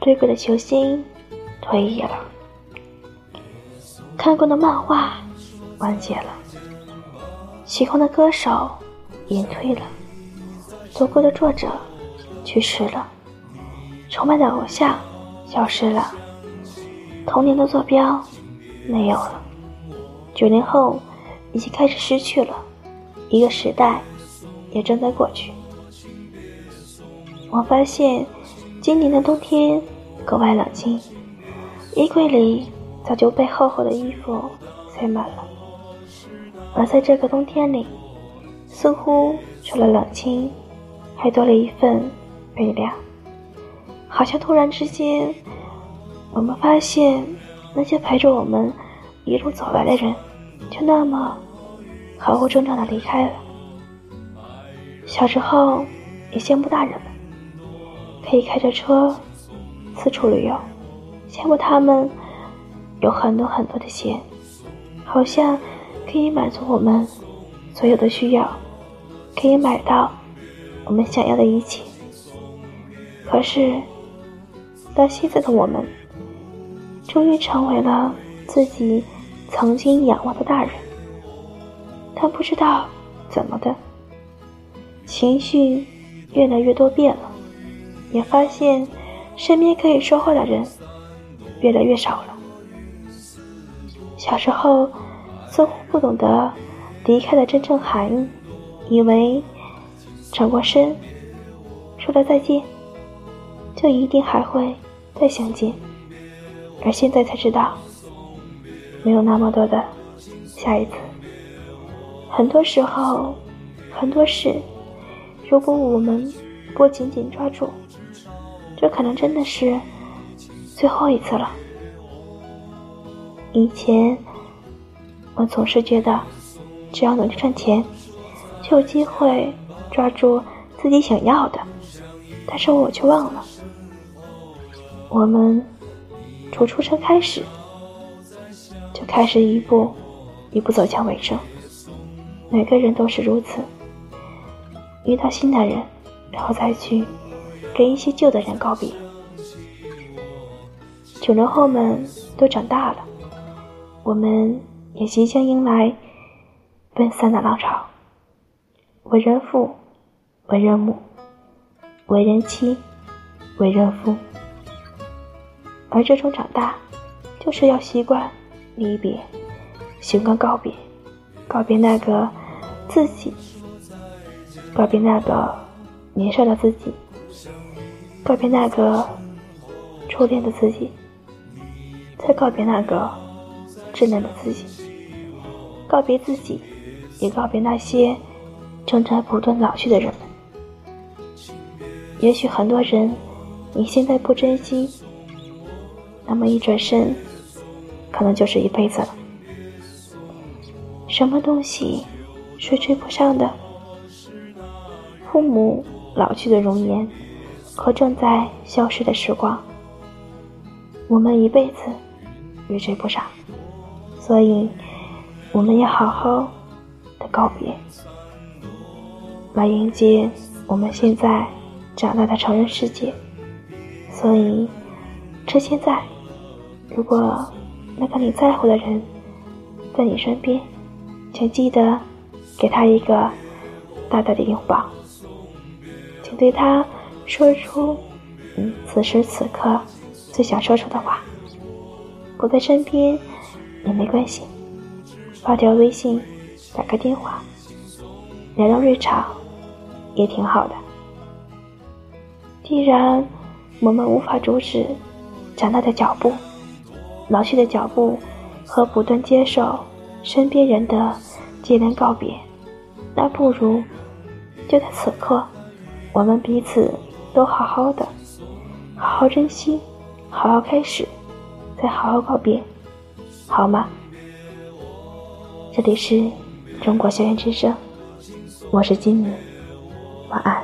追过的球星退役了，看过的漫画完结了，喜欢的歌手隐退了，读过的作者去世了，崇拜的偶像消失了，童年的坐标没有了，九零后已经开始失去了，一个时代也正在过去。我发现今年的冬天。格外冷清，衣柜里早就被厚厚的衣服塞满了。而在这个冬天里，似乎除了冷清，还多了一份悲凉。好像突然之间，我们发现那些陪着我们一路走来的人，就那么毫无征兆的离开了。小时候也羡慕大人们，可以开着车。四处旅游，羡慕他们有很多很多的钱，好像可以满足我们所有的需要，可以买到我们想要的一切。可是，当现在的我们终于成为了自己曾经仰望的大人，但不知道怎么的，情绪越来越多变了，也发现。身边可以说话的人越来越少了。小时候似乎不懂得离开的真正含义，以为转过身说了再见，就一定还会再相见。而现在才知道，没有那么多的下一次。很多时候，很多事，如果我们不紧紧抓住。这可能真的是最后一次了。以前我总是觉得，只要努力赚钱，就有机会抓住自己想要的。但是我却忘了，我们从出生开始，就开始一步一步走向尾声。每个人都是如此，遇到新的人，然后再去。跟一些旧的人告别，九零后们都长大了，我们也即将迎来奔三的浪潮。为人父，为人母，为人妻，为人夫，而这种长大，就是要习惯离别，习惯告别，告别那个自己，告别那个年少的自己。告别那个初恋的自己，再告别那个稚嫩的自己，告别自己，也告别那些正在不断老去的人们。也许很多人你现在不珍惜，那么一转身，可能就是一辈子了。什么东西是追不上的？父母老去的容颜。和正在消失的时光，我们一辈子也追不上，所以我们要好好的告别，来迎接我们现在长大的成人世界。所以，趁现在，如果那个你在乎的人在你身边，请记得给他一个大大的拥抱，请对他。说出你此时此刻最想说出的话。不在身边也没关系，发条微信，打个电话，聊聊日常，也挺好的。既然我们无法阻止长大的脚步、老去的脚步和不断接受身边人的接连告别，那不如就在此刻，我们彼此。都好好的，好好珍惜，好好开始，再好好告别，好吗？这里是中国校园之声，我是金妮，晚安。